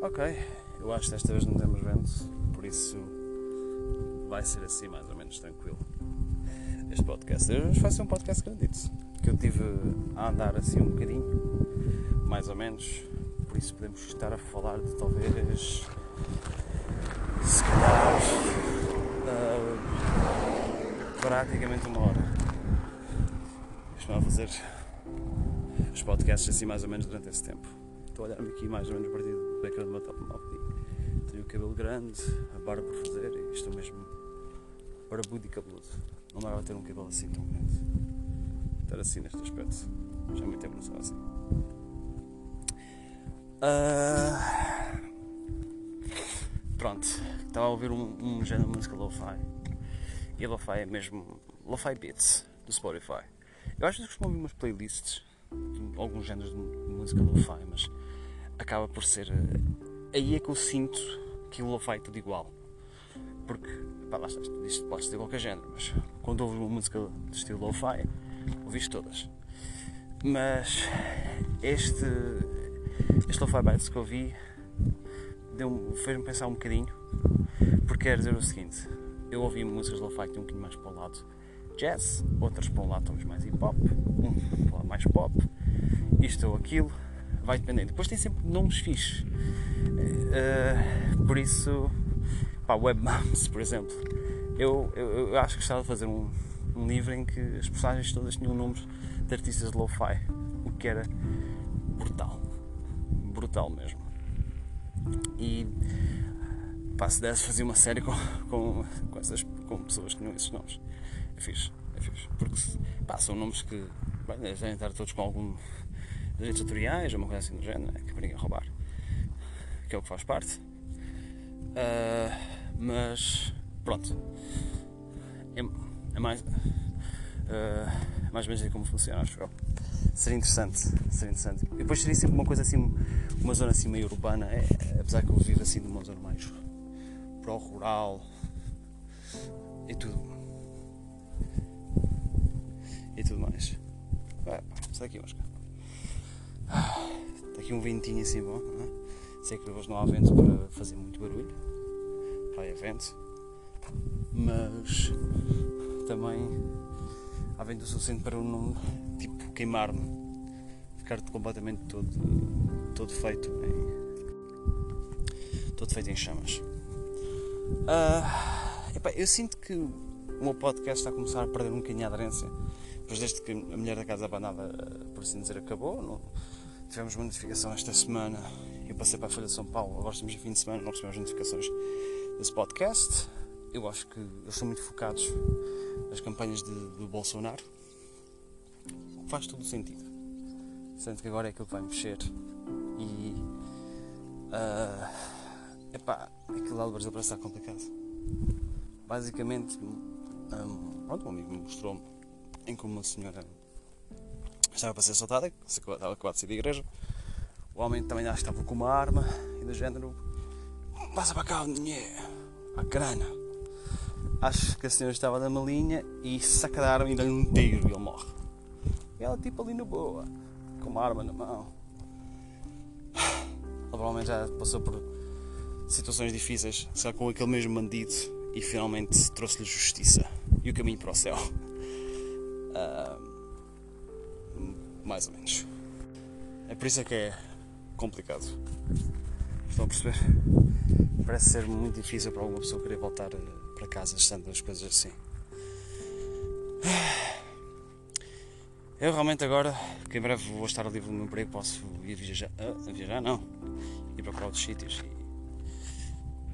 Ok, eu acho que desta vez não temos vento, por isso vai ser assim mais ou menos tranquilo. Este podcast. Hoje vai ser um podcast grandito, que eu tive a andar assim um bocadinho, mais ou menos, por isso podemos estar a falar de talvez se calhar uh, praticamente uma hora. Estou a fazer os podcasts assim mais ou menos durante esse tempo. Estou a olhar-me aqui mais ou menos a do ecrã do meu telemóvel e tenho o cabelo grande, a barba por fazer e estou mesmo barbudo e cabeludo. Não dá a ter um cabelo assim tão grande. Estar assim neste aspecto. Já há muito tempo não assim. Uh... Pronto, estava a ouvir um, um género de música lo-fi. E lo-fi é mesmo lo-fi beats do Spotify. Eu acho que costumo ouvir umas playlists de alguns géneros de música lo-fi, mas acaba por ser. Eh, aí é que eu sinto que lo-fi é tudo igual. Porque, pá, lá está, isto pode ser de qualquer género, mas quando ouves uma música de estilo lo-fi, ouviste todas. Mas este, este lo-fi bites que eu ouvi fez-me pensar um bocadinho, porque quer dizer o seguinte: eu ouvi músicas de lo-fi que tinham um bocadinho mais para o lado jazz, outras para um lado mais hip hop, um para mais pop, isto ou aquilo vai dependendo. Depois tem sempre nomes fixes. Uh, por isso, pá, Webmoms, por exemplo. Eu, eu, eu, acho que gostava de fazer um, um livro em que as personagens todas tinham nomes de artistas de lo-fi, o que era brutal. Brutal mesmo. E pá, se desse fazer uma série com, com, com, essas, com pessoas que tinham esses nomes, é fixe. É fixe. Porque pá, são nomes que bem, devem estar todos com algum direitos autoriais ou uma coisa assim do género, né? que para ninguém roubar, que é o que faz parte. Uh, mas pronto, é, é mais, uh, mais ou menos como funciona, acho eu. Seria interessante, seria interessante. E depois seria sempre uma coisa assim, uma zona assim meio urbana, é, apesar que eu vivo assim numa zona mais pro rural e tudo. E tudo mais. Ah, está aqui, Oscar. Está aqui um ventinho assim bom, não é? Sei que hoje não há vento para fazer muito barulho. Vai a vento. Mas também há vento o suficiente para eu não tipo, queimar-me. Ficar completamente todo, todo feito em. todo feito em chamas. Uh, eu sinto que o meu podcast está a começar a perder um bocadinho a aderência. Depois desde que a mulher da casa abandonada, por assim dizer, acabou, não, Tivemos uma notificação esta semana. Eu passei para a Folha de São Paulo. Agora estamos em fim de semana, não recebemos notificações desse podcast. Eu acho que eles são muito focados nas campanhas de, do Bolsonaro. O que faz todo o sentido. Sendo que agora é aquilo que vai mexer. E. Uh, epá, aquilo lá do Brasil parece estar complicado. Basicamente, um, pronto, um amigo me mostrou-me em como uma senhora estava para ser assaltada, estava acabado de sair da igreja. O homem também acho que estava com uma arma e do género: passa para cá o dinheiro, a grana. Acho que a senhora estava na malinha e saca da arma e dá-lhe um tiro e ele morre. E ela, tipo, ali na boa, com uma arma na mão. Ela provavelmente já passou por situações difíceis, só com aquele mesmo bandido e finalmente trouxe-lhe justiça e o caminho para o céu. Uh, mais ou menos. É por isso é que é complicado. Estão a perceber? Parece ser muito difícil para alguma pessoa querer voltar eh, para casa estando as coisas assim. Eu realmente agora, que em breve vou estar livre do meu emprego, posso ir viajar. Uh, viajar não. Ir para outros sítios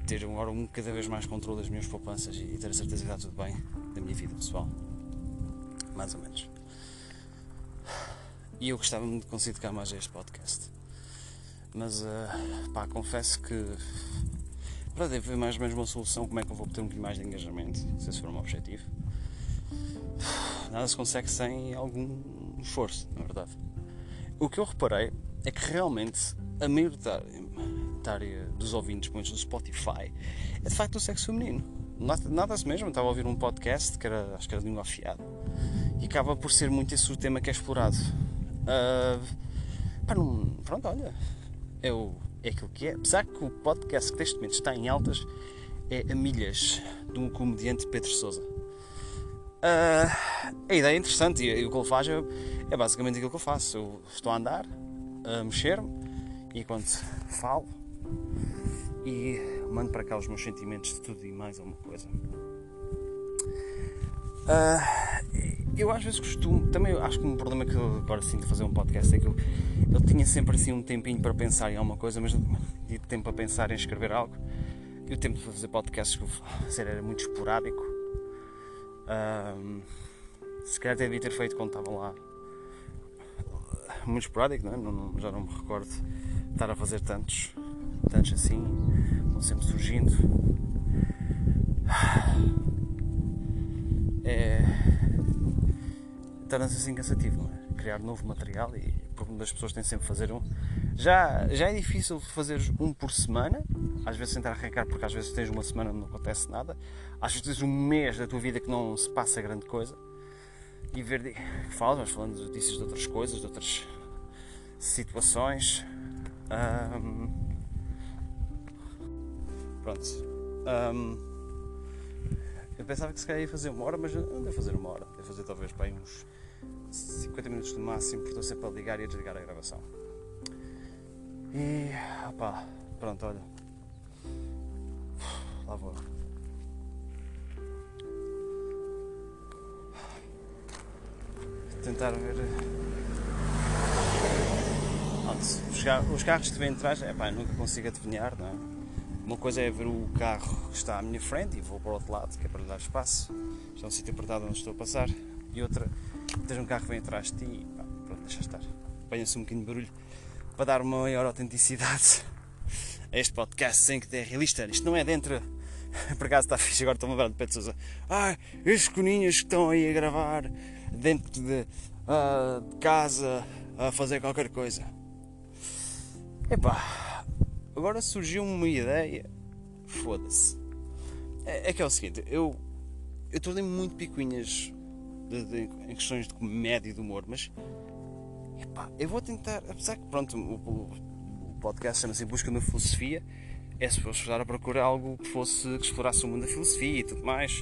e ter agora um cada vez mais controle das minhas poupanças e ter a certeza que está tudo bem da minha vida pessoal. Mais ou menos. E eu gostava muito de conseguir tocar mais este podcast. Mas, uh, pá, confesso que para ver mais ou menos uma solução, como é que eu vou obter um bocadinho mais de engajamento, se esse for o meu objetivo. Nada se consegue sem algum esforço, na verdade. O que eu reparei é que realmente a maioritária dos ouvintes, muitos do Spotify, é de facto do sexo feminino. Nada-se mesmo, estava a ouvir um podcast que era, acho que era de língua afiada, e acaba por ser muito esse o tema que é explorado Uh, pá, não, pronto, olha, é, o, é aquilo que é. Apesar que o podcast que neste momento está em altas é a milhas do comediante Pedro Sousa. Uh, a ideia é interessante e, e, o que ele faz é, é, basicamente aquilo que eu faço. Eu estou a andar, a mexer-me e enquanto falo e mando para cá os meus sentimentos de tudo e mais alguma coisa. Uh, eu às vezes costumo, também acho que um problema que eu agora sinto fazer um podcast é que eu, eu tinha sempre assim um tempinho para pensar em alguma coisa, mas de tempo para pensar em escrever algo. E o tempo de fazer podcasts que eu fazer era muito esporádico. Uh, se calhar até devia ter feito quando estava lá. Muito esporádico, não é? Não, não, já não me recordo de estar a fazer tantos, tantos assim, vão sempre surgindo. É torna-se assim cansativo, é? Criar novo material e o das pessoas tem sempre fazer um. Já, já é difícil fazer um por semana, às vezes tentar arrancar porque às vezes tens uma semana onde não acontece nada, às vezes tens um mês da tua vida que não se passa grande coisa e ver. Falas, mas falando de notícias de outras coisas, de outras situações. Um, pronto. Um, eu pensava que se calhar ia fazer uma hora, mas não devo fazer uma hora. Devo fazer talvez para uns 50 minutos no máximo, porque estou sempre a ligar e a desligar a gravação. E opá, pronto, olha. Lá vou. Tentar ver. Os carros que vêm atrás, é pá, nunca consigo adivinhar, não é? Uma coisa é ver o carro que está à minha frente e vou para o outro lado, que é para lhe dar espaço. Está é um sítio apertado onde estou a passar. E outra, tens um carro que vem atrás de ti e pá, pronto, deixa estar. Apanha-se um bocadinho de barulho para dar uma maior autenticidade a este podcast sem que é realista. Isto não é dentro. Por acaso está fixe, agora estou-me a lembrar de Pedro Sousa. Ah, estes coninhos que estão aí a gravar dentro de, uh, de casa a fazer qualquer coisa. Epá, Agora surgiu uma ideia. Foda-se. É, é, que é o seguinte, eu. Eu tornei-me muito picuinhas de, de, em questões de comédia e de humor, mas. Epá, eu vou tentar. Apesar que, pronto, o, o, podcast chama-se Busca na Filosofia. É se fosse estar a procurar algo que fosse que explorasse o mundo da filosofia e tudo mais,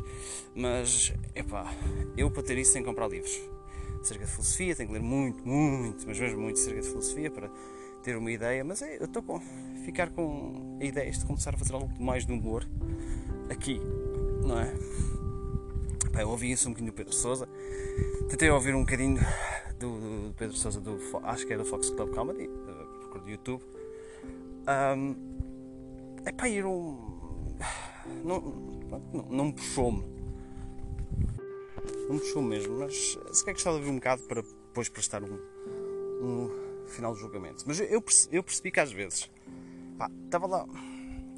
mas epá, eu para ter isso tenho que comprar livros acerca de filosofia, tenho que ler muito, muito, mas mesmo muito acerca de filosofia para ter uma ideia, mas é, eu estou com ficar com a ideia de começar a fazer algo mais de humor aqui, não é? Eu ouvi isso um bocadinho do Pedro Souza, tentei ouvir um bocadinho do, do Pedro Souza, do, acho que era do Fox Club Comedy, do, do YouTube. Um, é pá, ir um. Não, não, não me puxou-me. Não me puxou mesmo, mas se quer gostava de ouvir um bocado para depois prestar um, um final do julgamento. Mas eu percebi, eu percebi que às vezes Pá, estava lá.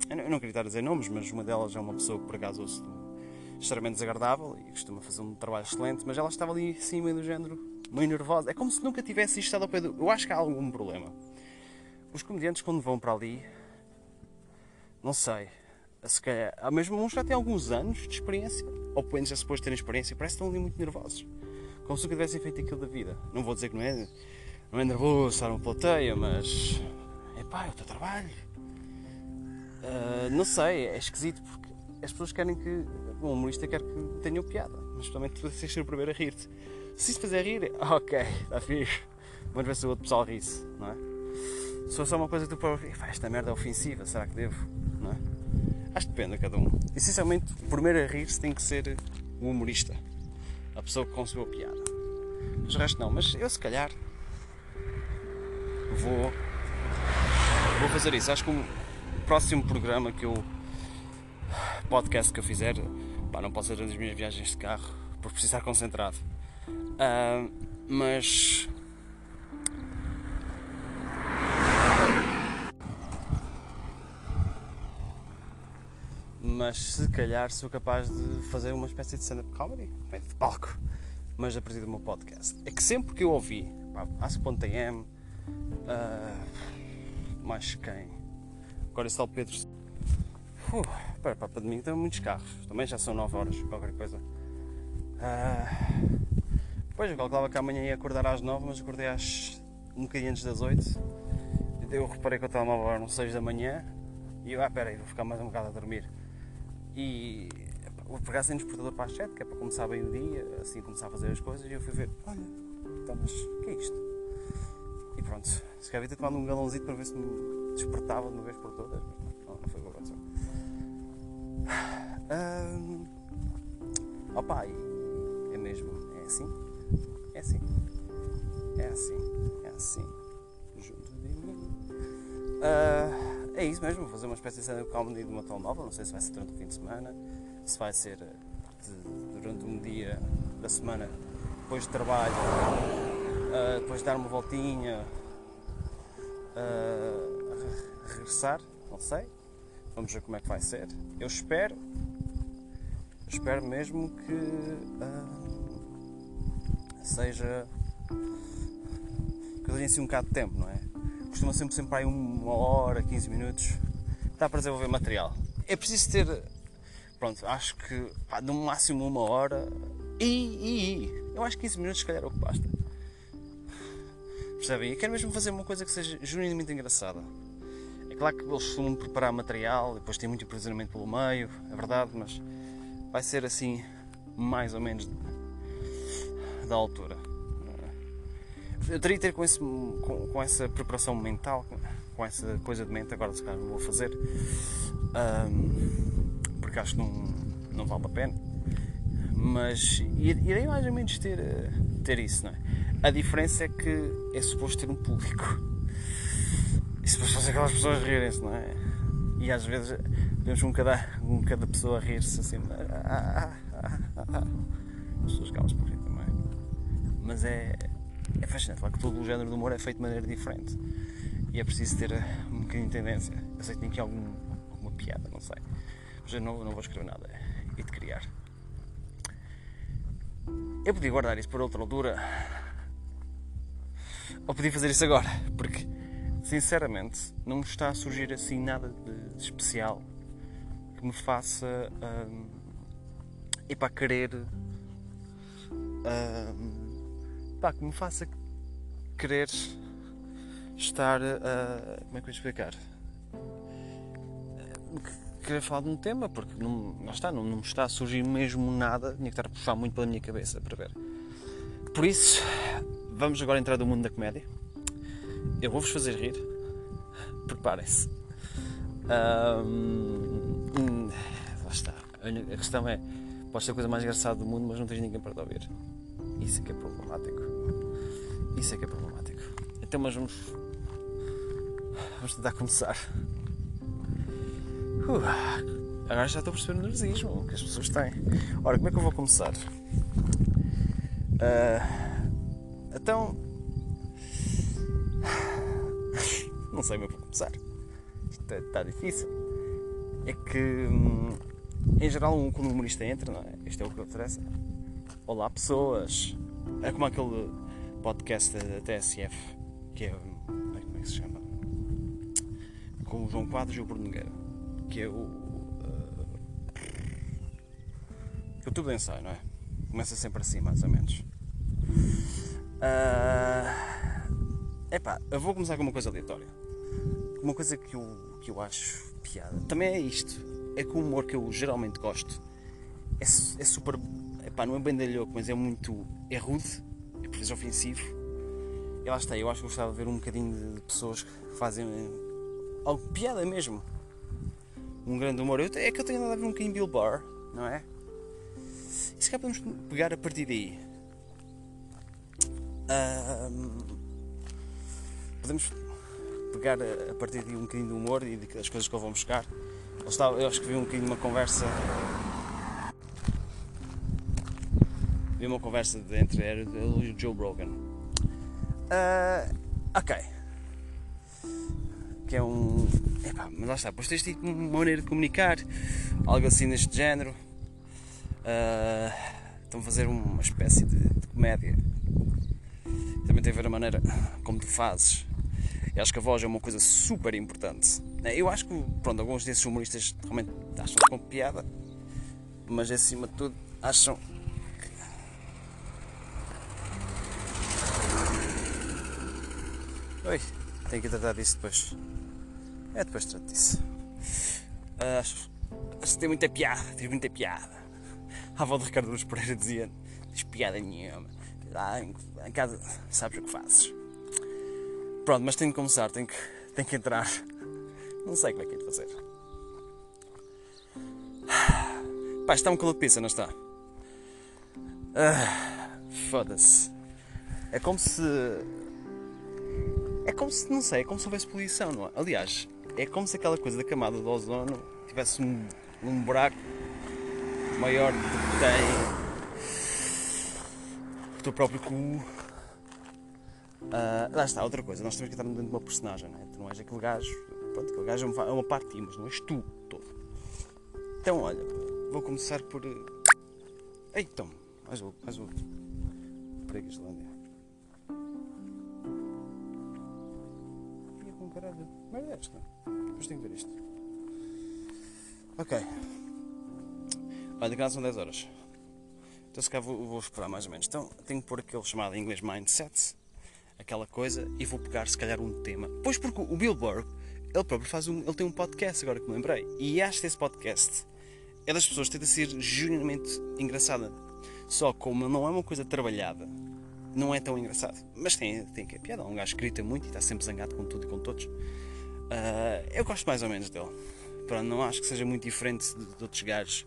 Eu não, queria estar a dizer nomes, mas uma delas é uma pessoa que por acaso ouço extremamente desagradável e costuma fazer um trabalho excelente, mas ela estava ali assim meio do género, meio nervosa. É como se nunca tivesse estado ao pé do. Eu acho que há algum problema. Os comediantes quando vão para ali, não sei, se calhar, mesmo uns já têm alguns anos de experiência, ou pelo menos já suposto terem experiência, parece que estão ali muito nervosos. Como se nunca tivessem feito aquilo da vida. Não vou dizer que não é, não é nervoso estar uma plateia, mas. É pá, é o teu trabalho Uh, não sei, é esquisito porque as pessoas querem que. O humorista quer que tenha piada, mas também tu tens ser o primeiro a rir-te. Se isso fazer rir, ok, está fixe. Vamos ver se o outro pessoal ri-se, não é? Se for só uma coisa que tu para esta merda é ofensiva, será que devo? Não é? Acho que depende de cada um. Essencialmente, o primeiro a rir-se tem que ser o humorista, a pessoa que conseguiu a piada. Mas o resto não, mas eu se calhar vou, vou fazer isso. Acho que próximo programa que eu. podcast que eu fizer, pá, não posso fazer as minhas viagens de carro por precisar concentrado. Uh, mas. Mas se calhar sou capaz de fazer uma espécie de stand-up comedy, de palco, mas a partir do meu podcast. É que sempre que eu ouvi, Ask.tm, uh, mais quem? Agora está o Pedro. Uh, para, para domingo tem muitos carros. Também já são 9 horas, qualquer coisa. Uh, pois eu calculava que amanhã ia acordar às 9, mas acordei às um bocadinho antes das 8. eu reparei que o telemóvel eram 6 da manhã e eu, ah, peraí, vou ficar mais um bocado a dormir. E vou pegar sem despertador para as 7, que é para começar bem o dia, assim começar a fazer as coisas, e eu fui ver, olha, então, mas o que é isto? E pronto, se calhar ter tomado um galãozinho para ver se me despertava de uma vez por todas, mas não, não foi o que aconteceu. Um, opa, é mesmo, é assim, é assim, é assim, é assim, junto de mim. Uh, é isso mesmo, vou fazer uma espécie de stand comedy de uma telemóvel, não sei se vai ser durante o fim de semana, se vai ser de, durante um dia da semana depois de trabalho, uh, depois de dar uma voltinha, uh, regressar, não sei. Vamos ver como é que vai ser. Eu espero, espero mesmo que uh, seja que eu tenha assim um bocado de tempo, não é? Costuma sempre sempre aí uma hora, 15 minutos, dá para desenvolver material. É preciso ter, pronto, acho que pá, no máximo uma hora e, e, e, eu acho que 15 minutos se calhar é o que basta. Percebem? Eu quero mesmo fazer uma coisa que seja genuinamente engraçada. É claro que eles costumam preparar material, depois tem muito impressionamento pelo meio, é verdade, mas vai ser assim, mais ou menos da altura. Eu teria que ter com, esse, com, com, essa preparação mental, com essa coisa de mente, agora se calhar não vou fazer, um, porque acho que não, não vale a pena. Mas irei mais ou menos ter, ter isso, não é? A diferença é que é suposto ter um público. E suposto fazer aquelas pessoas rirem-se, não é? E às vezes vemos um cada, um cada pessoa a rir-se assim. Ah, ah, ah, As pessoas calam-se por rir também. Mas é, é fascinante, claro que todo o género de humor é feito de maneira diferente. E é preciso ter um bocadinho de tendência. Eu sei que tem aqui algum, alguma piada, não sei. Mas eu não, não vou escrever nada. E de criar. Eu podia guardar isso para outra altura. Ou podia fazer isso agora. Porque, sinceramente, não me está a surgir assim nada de especial que me faça. Um, e para querer. Um, que me faça querer estar. Uh, como é que eu explicar? querer falar de um tema, porque não, não está, não, não está a surgir mesmo nada, tinha que estar a puxar muito pela minha cabeça para ver. Por isso, vamos agora entrar no mundo da comédia. Eu vou-vos fazer rir. Preparem-se. Um, lá está. A questão é, pode ser a coisa mais engraçada do mundo, mas não tens ninguém para te ouvir. Isso é que é problemático. Isso é que é problemático. Então, mas vamos. Vamos tentar começar. Uh, agora já estou a perceber o nervosismo que as pessoas têm. Ora, como é que eu vou começar? Uh, então. Não sei é que vou começar. Isto está difícil. É que, hum, em geral, quando um humorista entra, não é? Isto é o que interessa. Olá, pessoas! É como aquele podcast da TSF, que é. Como é que se chama? Com o João Quadros e o Bruno Nogueira que é o. Uh, é o tubo de ensaio, não é? Começa sempre assim, mais ou menos. Uh, epá, eu vou começar com uma coisa aleatória. Uma coisa que eu, que eu acho piada. Também é isto. É que o humor que eu geralmente gosto é, é super. Epá, não é bem dalhoco, mas é muito. É rude, é por vezes ofensivo. E lá está, eu acho que gostava de ver um bocadinho de pessoas que fazem algo piada mesmo um grande humor. Eu, é que eu tenho andado a ver um bocadinho Bill Barr, não é? E se calhar podemos pegar a partir daí. Um, podemos pegar a, partir de um bocadinho do humor e das coisas que eu vou buscar. Eu, estava, eu acho que vi um bocadinho uma conversa. Vi uma conversa de, entre ele e o Joe Brogan. Uh, ok. Que é um Epá, mas lá está, depois tens tipo uma maneira de comunicar, algo assim deste género. Uh, estão a fazer uma espécie de, de, comédia. Também tem a ver a maneira como tu fazes. Eu acho que a voz é uma coisa super importante. Eu acho que pronto, alguns desses humoristas realmente acham com piada, mas acima de tudo acham. Oi, tenho que tratar disso depois. É, depois trato disso. Uh, acho, acho que tem muita piada, tem muita piada. A avó de Ricardo Luz Pereira dizia: diz piada nenhuma. Lá em, em casa sabes o que fazes. Pronto, mas tenho que começar, tenho que, tenho que entrar. Não sei como é que é de fazer. Pá, está um calor de pizza, não está? Ah, Foda-se. É como se. É como se, não sei, é como se houvesse poluição, não é? Aliás, é como se aquela coisa da camada do ozono tivesse um, um buraco maior do que tem o teu próprio cu. Uh, lá está, outra coisa, nós temos que estar dentro de uma personagem, não é? Tu não és aquele gajo, pronto, aquele gajo é uma parte de ti, mas não és tu todo. Então, olha, vou começar por. Então, mais outro, mais outro. Prega Islândia. Ia com caralho. Merda é esta? Depois tenho que ver isto. Ok. Olha, cá são 10 horas. Então se cá vou, vou esperar mais ou menos. Então tenho que pôr aquele chamado em inglês mindset, aquela coisa, e vou pegar se calhar um tema. Pois porque o Bill ele próprio faz um, ele tem um podcast agora que me lembrei. E acho que esse podcast é das pessoas que tenta ser genuinamente engraçada. Só como não é uma coisa trabalhada, não é tão engraçado. Mas tem, tem que é piada. É um gajo que grita muito e está sempre zangado com tudo e com todos. Uh, eu gosto mais ou menos dele. Pronto, não acho que seja muito diferente de, de outros gajos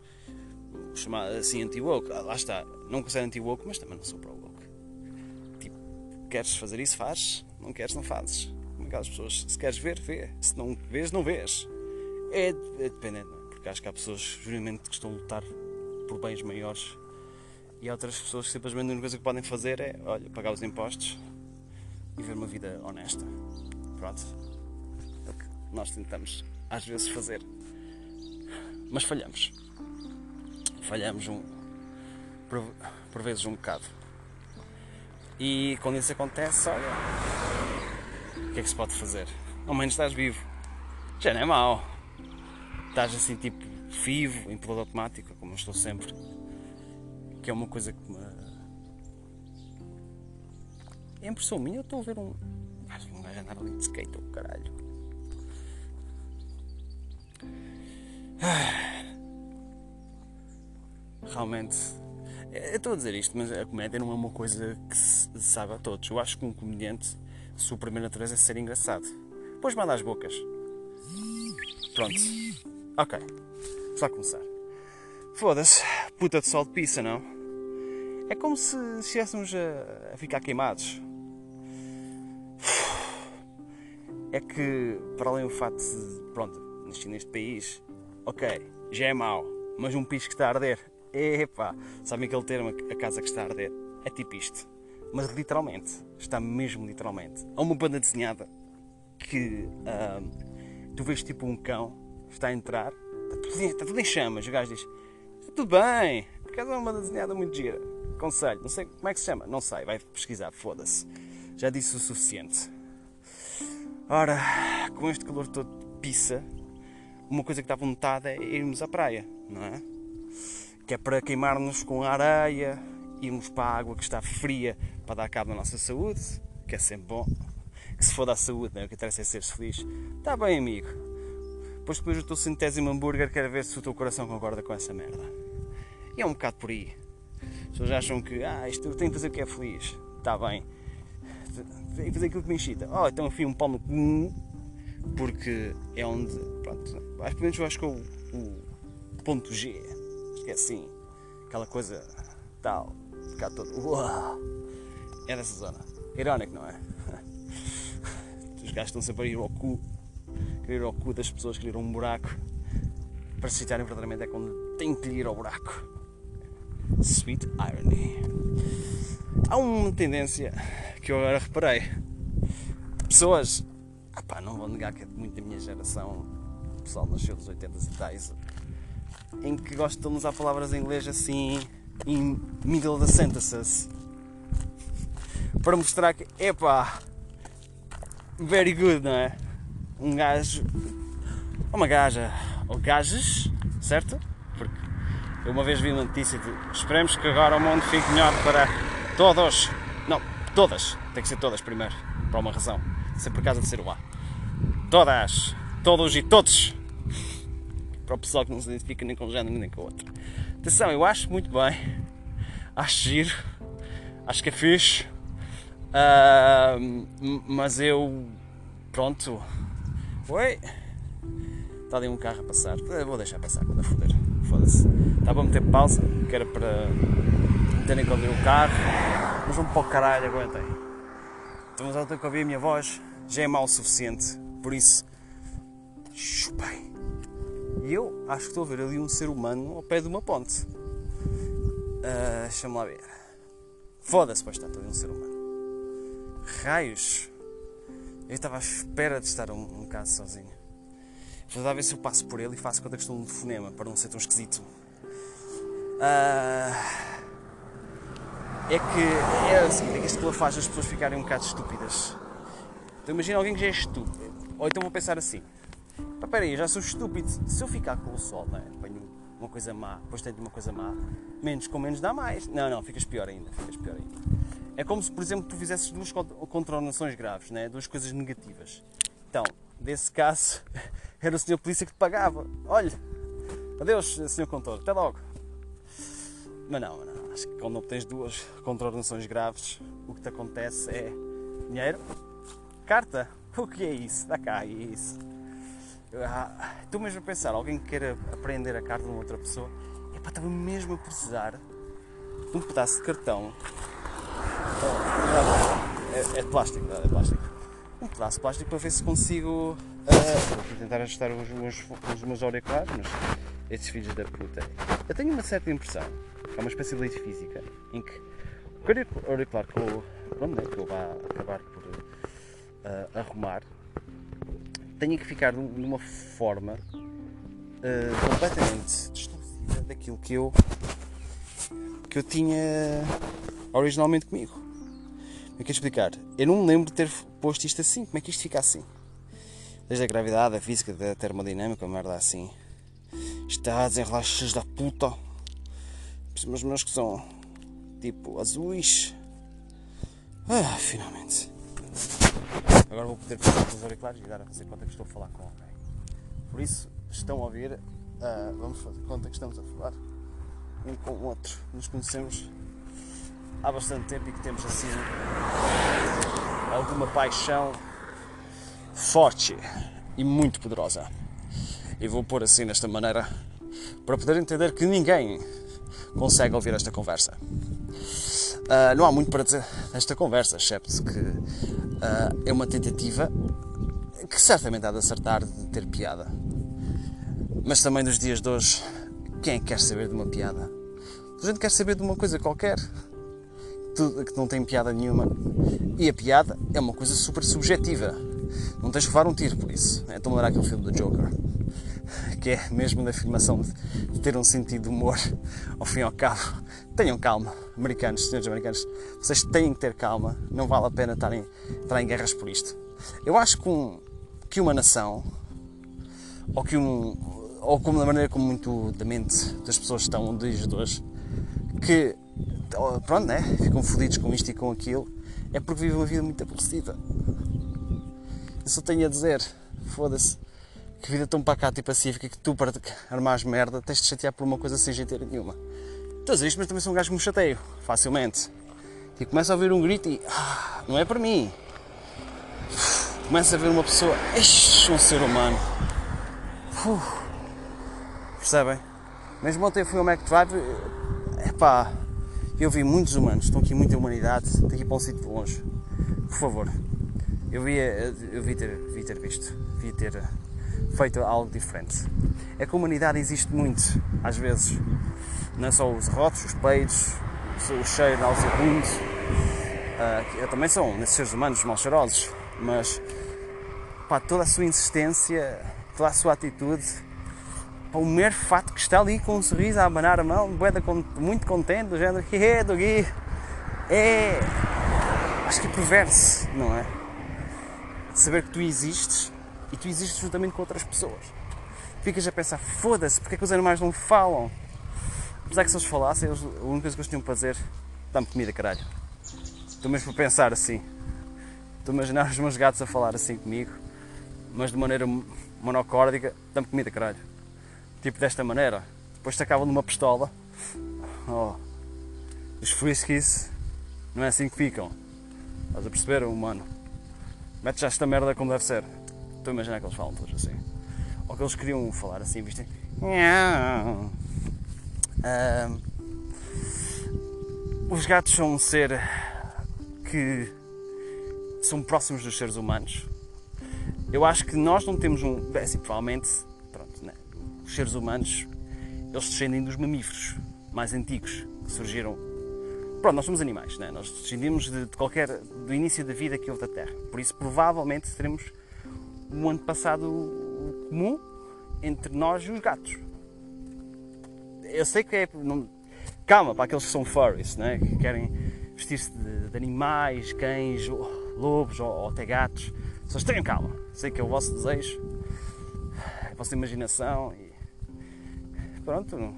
chamar assim anti-woke. Ah, lá está, não considero anti-woke, mas também não sou pro-woke. Tipo, queres fazer isso, faz. Não queres, não fazes. Como aquelas pessoas, se queres ver, vê. Se não vês, não vês. É, é dependente, não é? Porque acho que há pessoas, juramente, que estão a lutar por bens maiores e há outras pessoas que simplesmente a única coisa que podem fazer é, olha, pagar os impostos e ver uma vida honesta. Pronto. É o que nós tentamos às vezes fazer. Mas falhamos. Falhamos um, por, por vezes um bocado. E quando isso acontece, olha, o que é que se pode fazer? Ao menos estás vivo. Já não é mau. Estás assim tipo vivo, em piloto automático, como eu estou sempre. Que é uma coisa que me. É impressão minha, eu estou a ver um. Um gajo andar ali de skate, oh, caralho. Realmente. Eu estou a dizer isto, mas a comédia não é uma coisa que se sabe a todos. Eu acho que um comediante, sua primeira natureza é ser engraçado. Depois manda as bocas. Pronto. Ok. Só começar. Foda-se. Puta de sol de pizza, não? É como se estivéssemos a, a ficar queimados. É que, para além do facto de, pronto, nasci neste país, ok, já é mau, mas um piso que está a arder, epá, sabem aquele termo, a casa que está a arder? É tipo isto. Mas literalmente, está mesmo literalmente. Há uma banda desenhada que uh, tu vês tipo um cão, está a entrar, está tudo, está tudo em chamas, o gajo diz, está tudo bem, por acaso é uma banda desenhada muito gira. Conselho, não sei como é que se chama, não sei, vai pesquisar, foda-se. Já disse o suficiente. Ora, com este calor todo de pizza, uma coisa que dá vontade é irmos à praia, não é? Que é para queimar-nos com a areia, irmos para a água que está fria para dar cabo na nossa saúde, que é sempre bom. Que se for da saúde, é? o que interessa é seres feliz. Está bem, amigo. Depois depois do teu centésimo hambúrguer, quero ver se o teu coração concorda com essa merda. E é um bocado por aí. As pessoas acham que, ah, isto tem que fazer o que é feliz. Está bem. Tem que fazer aquilo que me excita. Oh, então enfio um cu, porque é onde, pronto, acho que eu acho que é o, o ponto G. É assim. Aquela coisa tal. Ficar todo. Uau! É nessa zona. Irónico, não é? Os gajos estão sempre a ir ao cu. Querer ir ao cu das pessoas, querer um buraco. Para se citarem verdadeiramente é quando tem que ir ao buraco. Sweet irony. Há uma tendência que eu agora reparei. Pessoas, opá, não vou negar que é muito da minha geração, o pessoal nasceu dos 80 e tais, em que gostam de usar palavras em inglês assim, in middle of the sentences, para mostrar que, epá, very good, não é? Um gajo, uma gaja, ou gajas, certo? Porque eu uma vez vi uma notícia de esperemos que agora o mundo fique melhor para todos, não, todas. Tem que ser todas primeiro. Por uma razão. Ser por causa de ser o A. Todas. Todos e todos. Para o pessoal que não se identifica nem com um género nem com o outro. Atenção, eu acho muito bem. Acho giro. Acho que é fixe. Uh, mas eu. Pronto. Oi. Está ali um carro a passar. Vou deixar passar quando a foder. Foda-se. Estava a meter pausa, que era para terem que ouvir o carro. Mas vamos para o caralho, aguentem. Então já tenho que ouvir a minha voz. Já é mal o suficiente. Por isso. Chupei. E eu acho que estou a ver ali um ser humano ao pé de uma ponte. Uh, Deixa-me lá ver. Foda-se, pois está ali um ser humano. Raios. Eu estava à espera de estar um, um bocado sozinho. Vou dar a ver se eu passo por ele e faço conta que estou um fonema para não ser tão esquisito. Uh, é que é assim, é que este faz as pessoas ficarem um bocado estúpidas. Então imagina alguém que já é estúpido. Ou então vou pensar assim. Pá, peraí, já sou estúpido. Se eu ficar com o sol, não é? Apanho uma coisa má, depois tenho uma coisa má, menos com menos dá mais. Não, não, ficas pior ainda, ficas pior ainda. É como se, por exemplo, tu fizesses duas contornações graves, né? duas coisas negativas. Então, desse caso, era o senhor polícia que te pagava. Olha, adeus, senhor contor, até logo. Mas não, não, acho que quando obtens duas contornações graves, o que te acontece é dinheiro, carta. O que é isso? Dá cá, é isso. Ah, estou mesmo a pensar, alguém que queira aprender a carta de uma outra pessoa, é para estava mesmo a precisar de um pedaço de cartão. É, é de plástico, é de plástico. Um pedaço de plástico para ver se consigo uh, tentar ajustar os meus, meus auriculares, mas esses filhos da puta. Eu tenho uma certa impressão, que é uma espécie de lei física, em que o auricular que eu, pronto, que eu vá acabar por uh, arrumar tenha que ficar de uma forma uh, completamente distorcida daquilo que eu que eu tinha originalmente comigo. Como é que é explicar? Eu não me lembro de ter posto isto assim. Como é que isto fica assim? Desde a gravidade, a física, da termodinâmica, uma merda assim. Está a desenrolar da puta. Mas meus que são tipo azuis. Ah, finalmente. Agora vou poder passar os auriculares e dar a fazer conta que estou a falar com alguém. Por isso, estão a ouvir, uh, vamos fazer conta que estamos a falar um com o outro. Nos conhecemos há bastante tempo e que temos assim alguma paixão forte e muito poderosa. E vou pôr assim desta maneira para poder entender que ninguém consegue ouvir esta conversa. Uh, não há muito para dizer nesta conversa, excepto que uh, é uma tentativa que certamente há de acertar de ter piada. Mas também nos dias de hoje, quem é que quer saber de uma piada? A gente quer saber de uma coisa qualquer que não tem piada nenhuma. E a piada é uma coisa super subjetiva. Não tens que levar um tiro por isso. É tão lembrar aquele filme do Joker, que é mesmo na afirmação de ter um sentido de humor, ao fim e ao cabo. Tenham calma, americanos, senhores americanos, vocês têm que ter calma, não vale a pena estarem, em guerras por isto. Eu acho que, um, que uma nação, ou que um, ou como da maneira como muito da mente das pessoas estão um dia de hoje, que pronto, né? ficam fodidos com isto e com aquilo, é porque vivem uma vida muito aborrecida. Eu tenho a dizer, foda-se, que vida tão pacata e pacífica que tu, para armares merda, tens de chatear por uma coisa sem jeito nenhuma. Estás isto, mas também sou um gajo que me chateio, facilmente. E começo a ouvir um grito e. Ah, não é para mim. Começo a ver uma pessoa. Ixi, um ser humano. Uf, percebem? Mesmo ontem fui ao Mac Drive. Epá, eu vi muitos humanos, estão aqui muita humanidade, daqui para um sítio de longe. Por favor, eu vi, eu vi, ter, vi ter visto, vi ter feito algo diferente. É a humanidade existe muito, às vezes. Não é só os rotos, os peidos, o cheiro nauseabundo. Uh, também são nesses seres humanos mal cheirosos, mas pá, toda a sua insistência, toda a sua atitude, para o mero fato que está ali com um sorriso a abanar a mão, muito contente, do género, hehe, do Gui, é. Acho que é perverso, não é? saber que tu existes e tu existes juntamente com outras pessoas. Ficas a pensar, foda-se, porque é que os animais não falam? Apesar que se eles falassem, eles, a única coisa que eles tinham para dizer, dá-me comida, caralho. Estou mesmo a pensar assim. Estou a imaginar os meus gatos a falar assim comigo, mas de maneira monocórdica, dá-me comida, caralho. Tipo desta maneira. Depois te acabam numa pistola. Oh. Os friskies não é assim que ficam. Estás a perceber, humano? Mete já esta merda como deve ser. Estou a imaginar que eles falam todos assim. Ou que eles queriam falar assim, viste? Um, os gatos são um ser que são próximos dos seres humanos. Eu acho que nós não temos um. É assim, provavelmente, pronto, né? os seres humanos eles descendem dos mamíferos mais antigos que surgiram. Pronto, nós somos animais, né? nós descendemos de, de qualquer. do início da vida que houve da Terra. Por isso, provavelmente, teremos um antepassado comum entre nós e os gatos. Eu sei que é. Não, calma, para aqueles que são furries, né? que querem vestir-se de, de, animais, cães, lobos ou, ou até gatos. Só tenham calma. Sei que é o vosso desejo, a vossa imaginação e. Pronto,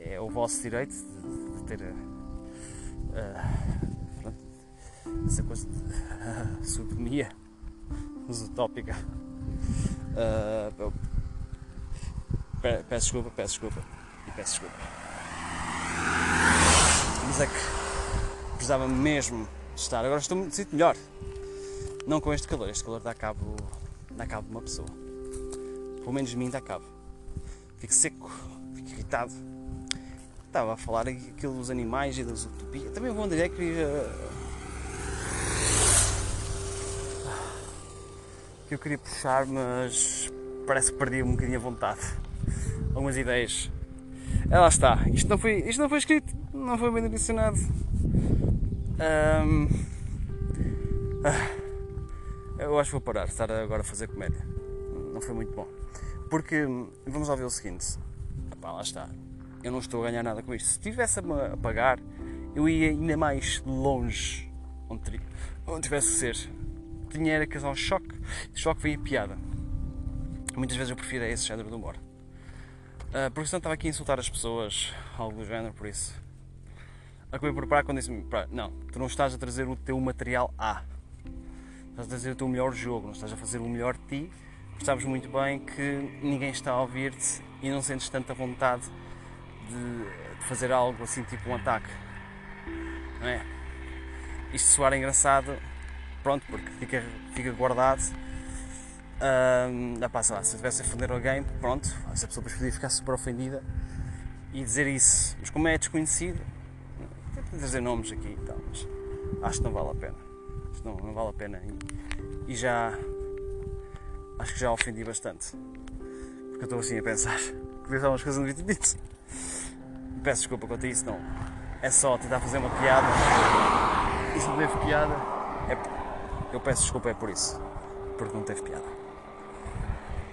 é o vosso direito de, de ter. Uh, essa coisa de uh, utópica. Uh, peço desculpa, peço desculpa e peço desculpa. Mas é que precisava mesmo de estar. Agora estou me sinto melhor. Não com este calor, este calor dá cabo, dá cabo de uma pessoa. Pelo menos de mim dá cabo. Fico seco, fico irritado. Estava a falar aquilo dos animais e das utopias. Também vou é que que eu queria puxar, mas parece que perdi um bocadinho a vontade. Algumas ideias. É, lá está. Isto não foi, isto não foi escrito, não foi bem direcionado. Um, ah, eu acho que vou parar, estar agora a fazer comédia. Não foi muito bom. Porque, vamos lá ver o seguinte. Epá, lá está. Eu não estou a ganhar nada com isto. Se tivesse a pagar, eu ia ainda mais longe onde, onde tivesse que ser dinheiro a causar um choque, choque veio piada. Muitas vezes eu prefiro esse género de humor. Uh, porque senão estava aqui a insultar as pessoas, algo do género, por isso. Acabei por parar quando disse-me: Não, tu não estás a trazer o teu material A. Estás a trazer o teu melhor jogo, não estás a fazer o melhor de ti, porque sabes muito bem que ninguém está a ouvir-te e não sentes tanta vontade de, de fazer algo assim, tipo um ataque. Não é? Isto soar engraçado, pronto, porque fica, fica guardado. Um, pá, sei lá, se eu tivesse a ofender alguém, pronto, essa pessoa depois podia ficar super ofendida e dizer isso. Mas como é desconhecido, tento dizer nomes aqui e tal, mas acho que não vale a pena. Acho que não, não vale a pena. E, e, já acho que já ofendi bastante. Porque eu estou assim a pensar que devia umas coisas no vídeo. Peço desculpa quanto a isso, não. É só tentar fazer uma piada. Se não teve piada, é eu peço desculpa é por isso. Porque não teve piada.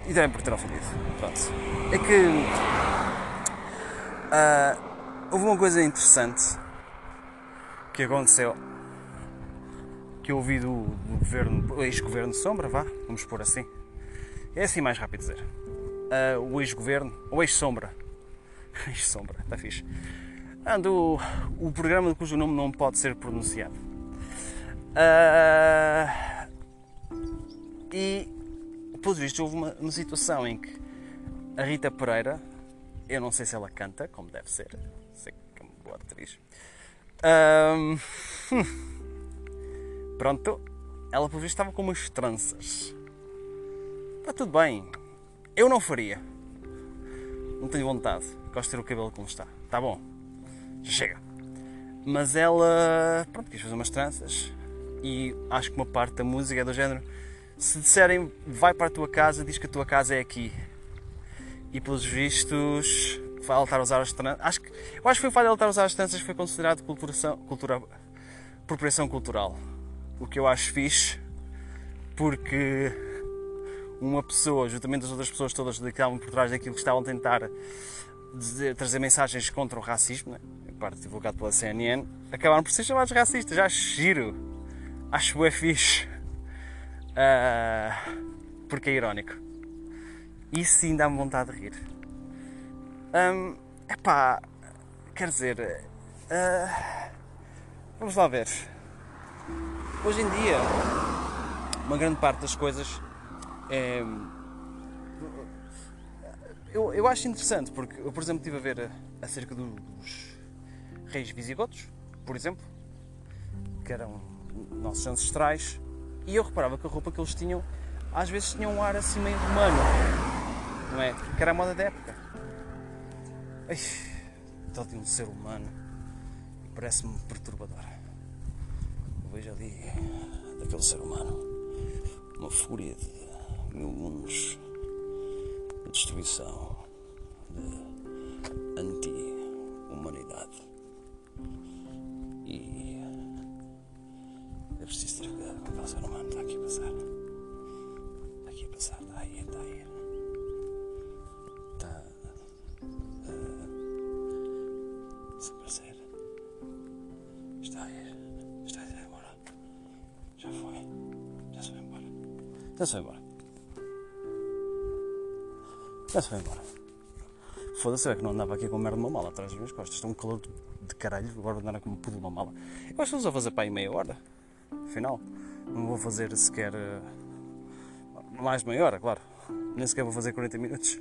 E também por ter ofendido. Pronto. É que. Uh, houve uma coisa interessante que aconteceu. Que eu ouvi do, do governo, ex-governo Sombra, vá, vamos pôr assim. É assim mais rápido dizer. Uh, o ex-governo, ou ex-sombra. ex-sombra, está fixe. Ando o, o programa cujo nome não pode ser pronunciado. Uh, e, pelos vistos, houve uma, uma, situação em que a Rita Pereira, eu não sei se ela canta, como deve ser, sei que é uma boa atriz. Hum, pronto, ela, por visto, estava com umas tranças. Está tudo bem. Eu não faria. Não tenho vontade. Gosto de ter o cabelo como está. Está bom. Já chega. Mas ela, pronto, quis fazer umas tranças e acho que uma parte da música é do género se disserem vai para a tua casa, diz que a tua casa é aqui. E pelos vistos, faltar usar as tranças. Acho que, eu acho que foi o fato de ele estar a usar as tranças foi considerado culturação, cultura, apropriação cultural. O que eu acho fixe, porque uma pessoa, juntamente as outras pessoas todas que estavam por trás daquilo que estavam a tentar dizer, trazer mensagens contra o racismo, né? parte divulgado pela CNN, acabaram por ser chamados racistas. Já giro acho é fixe. Uh, porque é irónico. Isso sim dá-me vontade de rir. Um, epá, quer dizer, uh, vamos lá ver. hoje em dia, uma grande parte das coisas é. Eu, eu acho interessante, porque eu, por exemplo, estive a ver acerca do, dos reis visigodos, por exemplo, que eram nossos ancestrais, e eu reparava que a roupa que eles tinham às vezes tinha um ar assim meio romano, não é? Que era a moda da época. Ai, de um ser humano parece-me perturbador. Eu vejo ali daquele ser humano uma fúria de mil mundos de destruição, Já se foi embora. Já se foi embora. Foda-se, é que não andava aqui com merda de uma mala atrás das minhas costas. Está um calor de caralho. Agora andar com um pulo uma mala. Eu acho que vou fazer para aí meia hora. Afinal, não vou fazer sequer. eh, Mais meia hora, claro. Nem sequer vou fazer 40 minutos.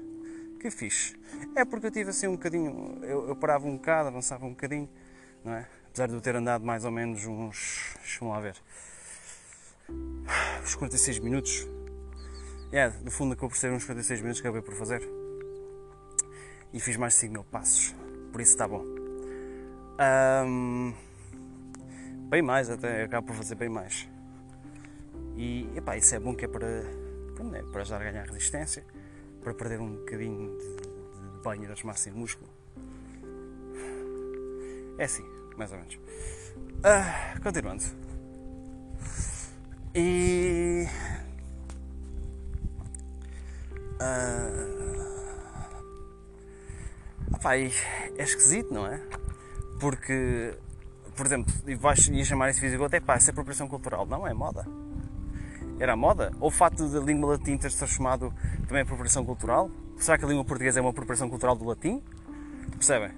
Que fixe. É porque eu tive assim um bocadinho. Eu, eu parava um bocado, avançava um bocadinho, não é? Apesar de eu ter andado mais ou menos uns. Deixa-me lá ver. Uns 46 minutos. É, no fundo acabou por ser uns 46 minutos que acabei por fazer. E fiz mais de 5 mil passos. Por isso está bom. Ahm, bem mais até, acabo por fazer bem mais. E epá, isso é bom que é para, pronto, é para ajudar a ganhar resistência, para perder um bocadinho de, de banho das massas em músculo. É assim, mais ou menos. Ah, continuando. E. Ah, e é esquisito, não é? Porque, por exemplo, vais ia chamar isso visigoto, é pá, isso é apropriação cultural. Não, é moda. Era moda? Ou o facto da língua latim ter se transformado também é apropriação cultural? Será que a língua portuguesa é uma apropriação cultural do latim? Percebem?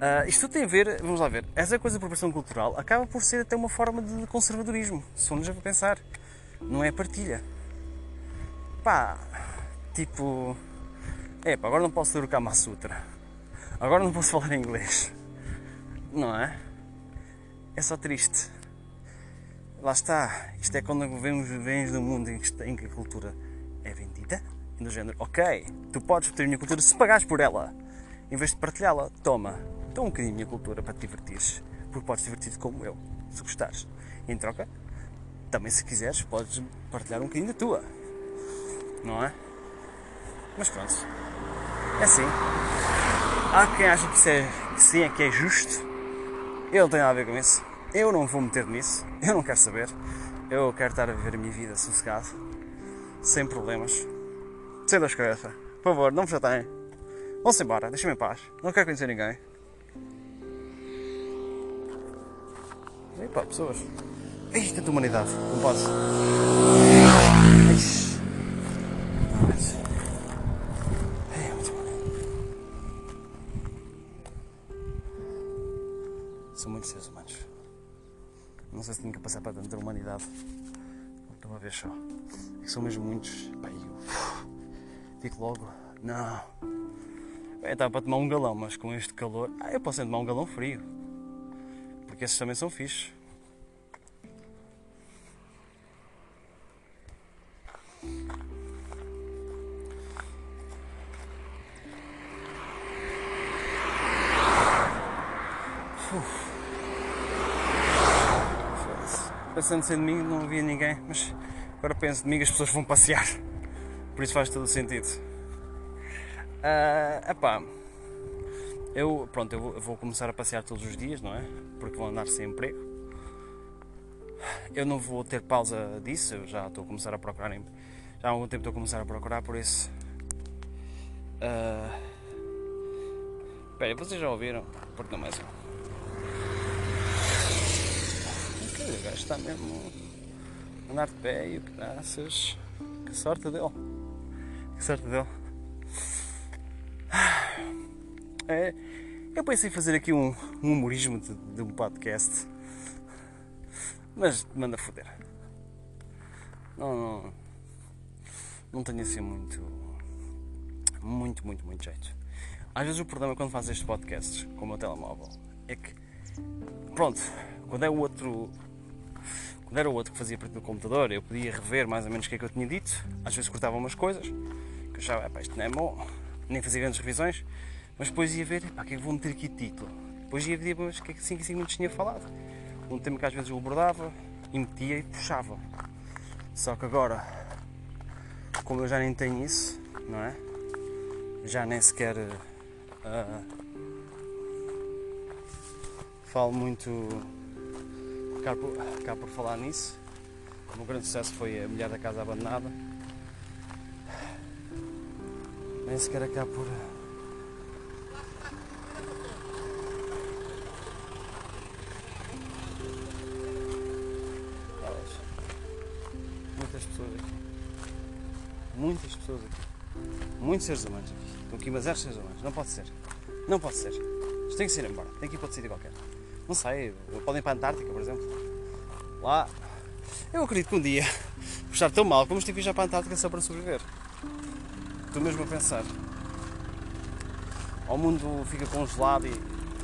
Ah, isto tem a ver, vamos lá ver, essa coisa de apropriação cultural acaba por ser até uma forma de conservadorismo, se formos a pensar. Não é partilha. Pá, tipo. É, pá, agora não posso ler o Kama Sutra. Agora não posso falar inglês. Não é? É só triste. Lá está. Isto é quando vemos, vemos do mundo em que, em que a cultura é vendida. Do género, ok, tu podes ter a minha cultura se pagares por ela. Em vez de partilhá-la, toma, toma um bocadinho a minha cultura para te divertires. Porque podes divertir-te como eu, se gostares. Em troca, também se quiseres, podes partilhar um bocadinho da tua. Não é? Mas pronto. É assim. Há quem acha que, isso é, que sim, é que é justo. Eu não tenho nada a ver com isso. Eu não vou meter nisso. Eu não quero saber. Eu quero estar a viver a minha vida sossegado. Sem problemas. Sem dor de cabeça. Por favor, não me chateiem. Vão-se embora. Deixem-me em paz. Não quero conhecer ninguém. E pá, pessoas. Ih, tanta humanidade. Não posso. São muitos seres humanos. Não sei se tenho que passar para da humanidade. De uma vez só. É que são mesmo muitos. Pá, eu fico logo. Não. Bem, estava para tomar um galão, mas com este calor. Ah, eu posso tomar um galão frio. Porque esses também são. Foda-se. Pensando ser domingo não havia ninguém, mas agora penso domingo as pessoas vão passear. Por isso faz todo o sentido. Ah, epá, eu, pronto, eu vou, começar a passear todos os dias, não é? Porque vou andar sem emprego. Eu não vou ter pausa disso, eu já estou a começar a procurar. Já há algum tempo estou a começar a procurar, por isso. ah, Espera, vocês já ouviram? Porque não mais um. Ok, o gajo está mesmo a andar de pé e o que graças. Que sorte dele. Que sorte dele. É, eu pensei em fazer aqui um, um humorismo de, de um podcast. Mas manda foder. Não, não, não tenho assim muito, muito, muito, muito jeito. Às vezes o problema quando fazes estes podcasts com o meu telemóvel é que, pronto, quando é o outro, quando era o outro que fazia parte do computador, eu podia rever mais ou menos o que é que eu tinha dito. Às vezes cortava umas coisas que eu achava, isto não é bom, nem fazia grandes revisões, mas depois ia ver, pá, o que é que vou meter aqui título? Depois ia ver o que é que 5 e 5 minutos tinha falado. Um tema que às vezes eu abordava e metia e puxava. Só que agora, como eu já nem tenho isso, não é? Já nem sequer uh, falo muito cá por, cá por falar nisso. O meu grande sucesso foi a Mulher da Casa Abandonada. Nem sequer acabo por. Muitas pessoas aqui. Muitos seres humanos aqui. Estão aqui mas seres humanos. Não pode ser. Não pode ser. Isto tem que ser embora. Tem que ir para outro sítio qualquer. Não sei. Podem ir para a Antártica, por exemplo. Lá. Eu acredito que um dia estar tão mal como estive já para a Antártica só para sobreviver. Estou mesmo a pensar. O mundo fica congelado e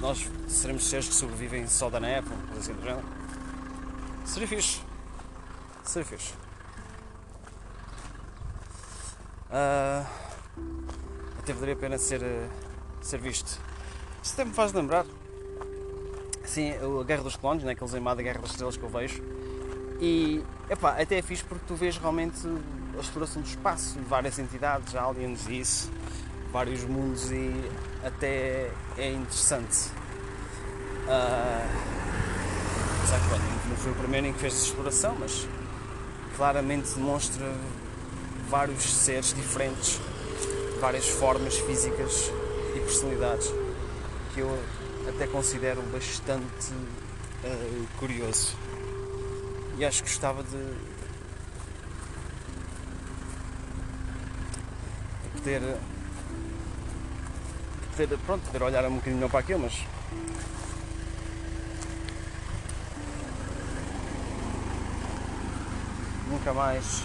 nós seremos seres que sobrevivem só da neve, por assim do. Seria fixe. Seria fixe. Uh, até valeria a pena ser, ser visto. Isto até me faz lembrar assim, a Guerra dos Clones, né, animados da Guerra das Estrelas que eu vejo. E epá, até é fixe porque tu vês realmente a exploração do espaço, várias entidades, aliens e isso, vários mundos e até é interessante. Uh, não foi o primeiro em que fez exploração, mas claramente demonstra vários seres diferentes, várias formas físicas e personalidades que eu até considero bastante uh, curioso. E acho que gostava de, de poder, de poder, pronto, poder olhar um bocadinho para aquilo, mas nunca mais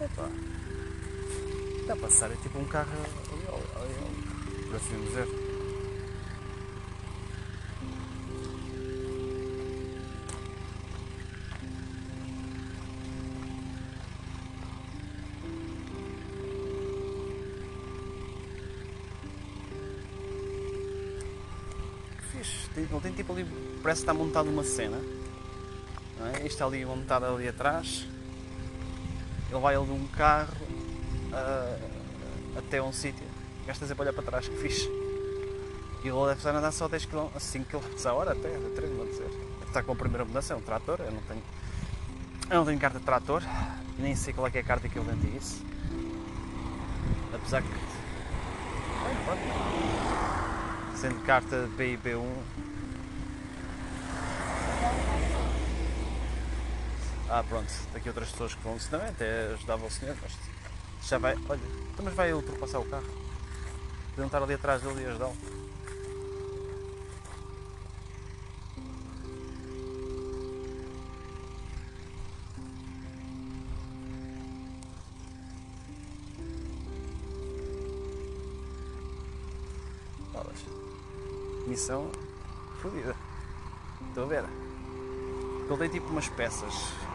Epá. Está a passar, é tipo um carro ali, ali, ali, por assim dizer. Fixe. Não tem tipo ali, parece que está montado uma cena. Não é? Isto ali montado ali atrás ele vai ali de um carro uh, até um sítio, gasta sempre a olhar para trás, que fixe. E ele deve estar a andar só 10 km, 5 km a hora até, a dizer. Deve estar com a primeira mudança, é um trator, eu não tenho. Eu não tenho carta de trator, nem sei qual é que é a carta que ele tem isso. Apesar que. Pronto. Sendo carta BIB1, Ah, pronto, tem aqui outras pessoas que vão também até ajudava o senhor, mas já vai, olha, então mas vai ultrapassar o carro. Podiam estar ali atrás dele e ajudá-lo. Missão fodida. Estou a ver. Ele tem tipo umas peças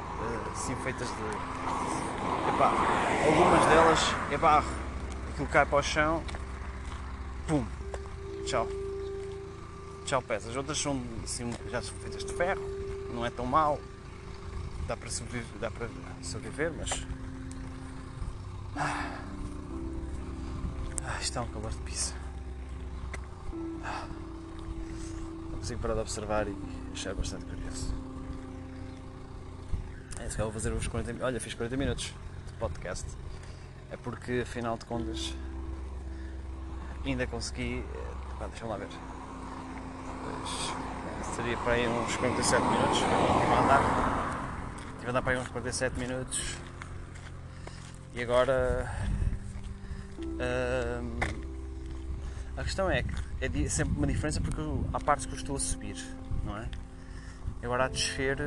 assim feitas de. Epá, algumas delas é barro. Aquilo cai para o chão. Pum! Tchau. Tchau peças. Outras são assim, já são feitas de ferro. Não é tão mal. Dá para sobreviver, dá para sobreviver mas. Ah, está um calor de pizza. consigo parar de observar e achar bastante curioso. É se calhar vou fazer os 40 Olha, fiz 40 minutos de podcast. É porque afinal de contas ainda consegui. Pá, deixa-me lá ver. Seria para aí uns 47 minutos. Estive a andar. Estive a andar para aí uns 47 minutos. E agora. Hum, a questão é que é sempre uma diferença porque há partes que eu estou a subir, não é? Agora a descer,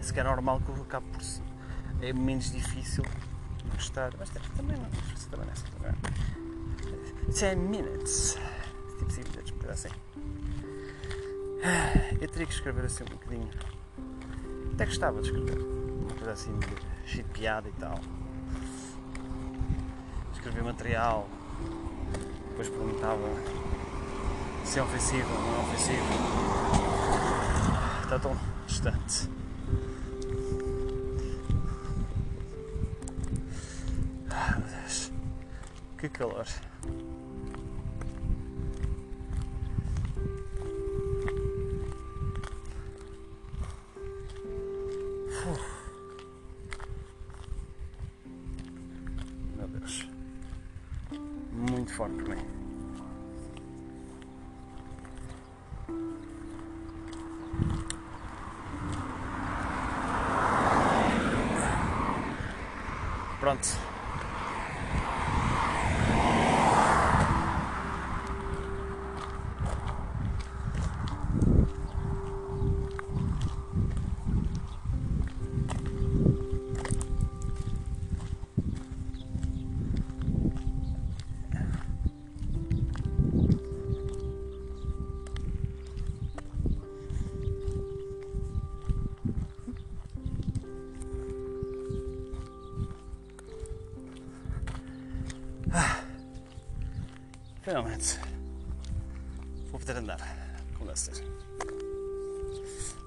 se calhar é normal que eu acabe. É menos difícil estar. Mas também não, também nessa também. 10 minutes. Tipo 5 minutos, por assim. Eu teria que escrever assim um bocadinho. Até gostava de escrever. Uma coisa assim de piada e tal. Escrever material. Depois perguntava se é ofensivo ou não é ofensivo. Está tão distante. Que calor.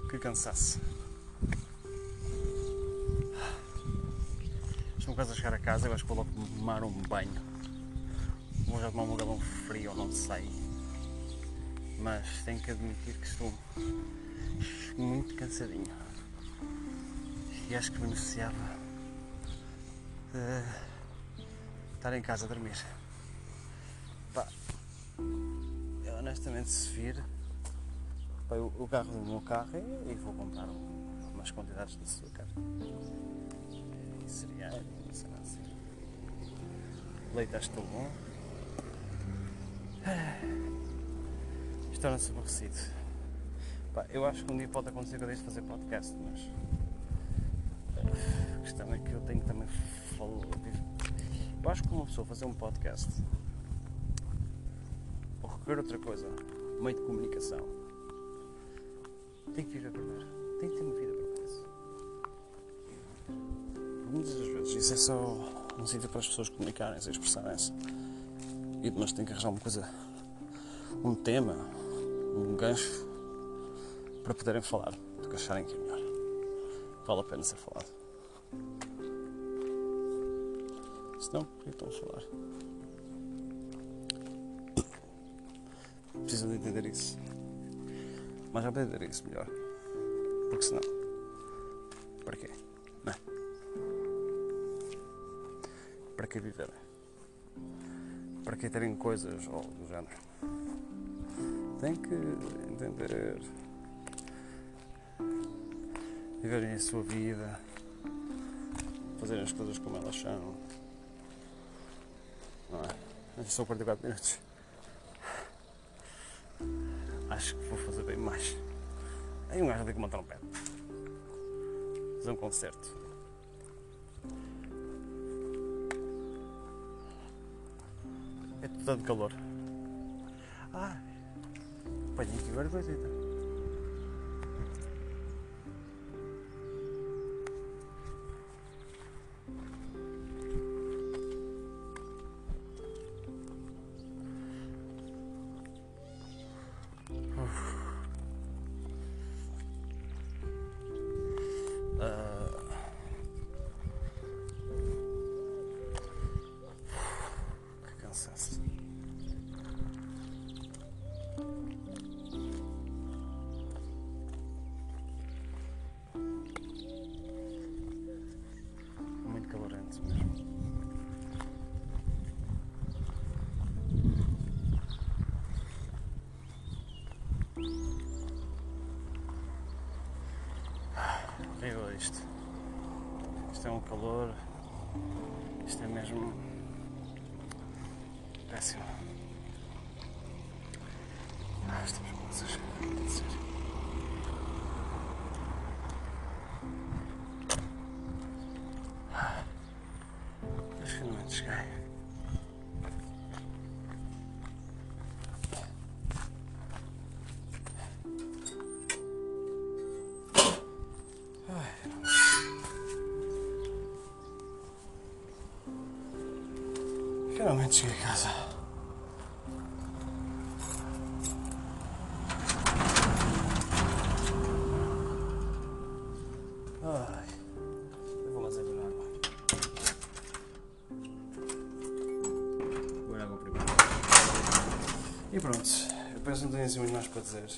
Que cansaço. Estou quase a chegar a casa, eu acho que vou logo tomar um banho. Vou já tomar um galão frio, não sei. Mas tenho que admitir que estou muito cansadinho. E acho que beneficiava de estar em casa a dormir. Pá, eu honestamente se vir pá, o, carro do meu carro e, e vou comprar um, umas quantidades de açúcar e cereais, nada assim. Leite que estou bom. Isto torna-se aborrecido. Eu acho que um dia pode acontecer que eu deixe de fazer podcast, mas a questão é que eu tenho também. Eu acho que uma pessoa fazer um podcast ou requer outra coisa, meio de comunicação, tem que viver primeiro. Tem que ter uma vida para isso. Muitas das vezes isso é só um sítio para as pessoas comunicarem, se expressarem-se. E mas tem que arranjar uma coisa, um tema, um gancho para poderem falar do que acharem que é melhor. Vale a pena ser falado. Senão, por que estão a falar? Precisam de entender isso. Mas já isso melhor. Porque senão. Para quê? Não é? Para que viver? Para que terem coisas ou do género? Tem que entender. Viverem a sua vida. Fazerem as coisas como elas são. Não é? São 44 minutos. Acho que vou fazer bem mais. Aí um gajo tem que montar um pé. Fazer um concerto. É tudo tanto calor. Ah, apanhei aqui agora. Isto. Isto é um calor. Isto é mesmo. péssimo. Finalmente cheguei a casa. Ai, eu vou água primeiro. E pronto, eu penso que não tenho assim muito mais para dizer.